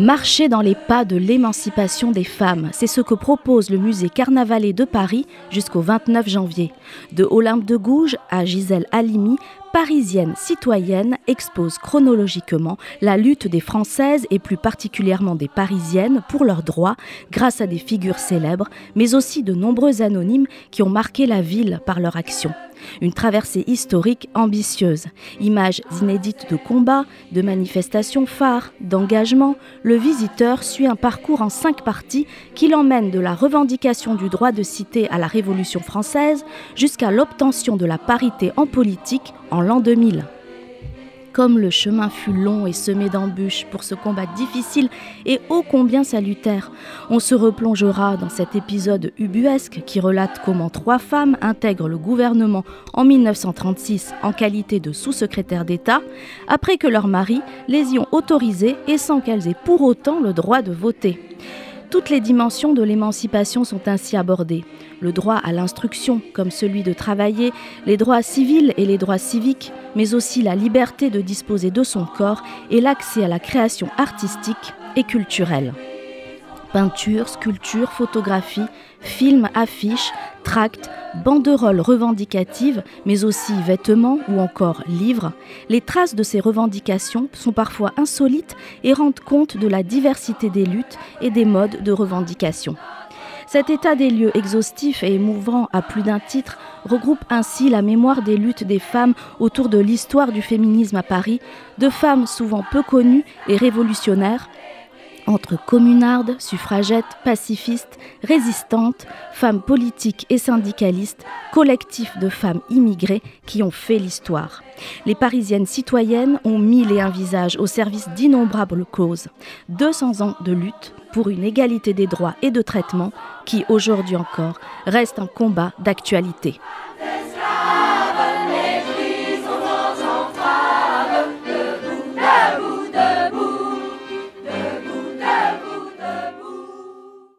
Marcher dans les pas de l'émancipation des femmes, c'est ce que propose le musée Carnavalet de Paris jusqu'au 29 janvier. De Olympe de Gouges à Gisèle Halimi, parisienne citoyenne expose chronologiquement la lutte des Françaises et plus particulièrement des Parisiennes pour leurs droits grâce à des figures célèbres, mais aussi de nombreux anonymes qui ont marqué la ville par leur action. Une traversée historique ambitieuse. Images inédites de combats, de manifestations phares, d'engagement, le visiteur suit un parcours en cinq parties qui l'emmène de la revendication du droit de cité à la Révolution française jusqu'à l'obtention de la parité en politique en l'an 2000. Comme le chemin fut long et semé d'embûches pour ce combat difficile et ô combien salutaire, on se replongera dans cet épisode ubuesque qui relate comment trois femmes intègrent le gouvernement en 1936 en qualité de sous-secrétaire d'État, après que leurs maris les y ont autorisées et sans qu'elles aient pour autant le droit de voter. Toutes les dimensions de l'émancipation sont ainsi abordées. Le droit à l'instruction, comme celui de travailler, les droits civils et les droits civiques, mais aussi la liberté de disposer de son corps et l'accès à la création artistique et culturelle. Peinture, sculpture, photographie, films, affiches, tracts, banderoles revendicatives, mais aussi vêtements ou encore livres, les traces de ces revendications sont parfois insolites et rendent compte de la diversité des luttes et des modes de revendication. Cet état des lieux exhaustif et émouvant à plus d'un titre regroupe ainsi la mémoire des luttes des femmes autour de l'histoire du féminisme à Paris, de femmes souvent peu connues et révolutionnaires, entre communardes, suffragettes, pacifistes, résistantes, femmes politiques et syndicalistes, collectifs de femmes immigrées qui ont fait l'histoire. Les Parisiennes citoyennes ont mis et un visage au service d'innombrables causes. 200 ans de lutte pour une égalité des droits et de traitement qui, aujourd'hui encore, reste un combat d'actualité.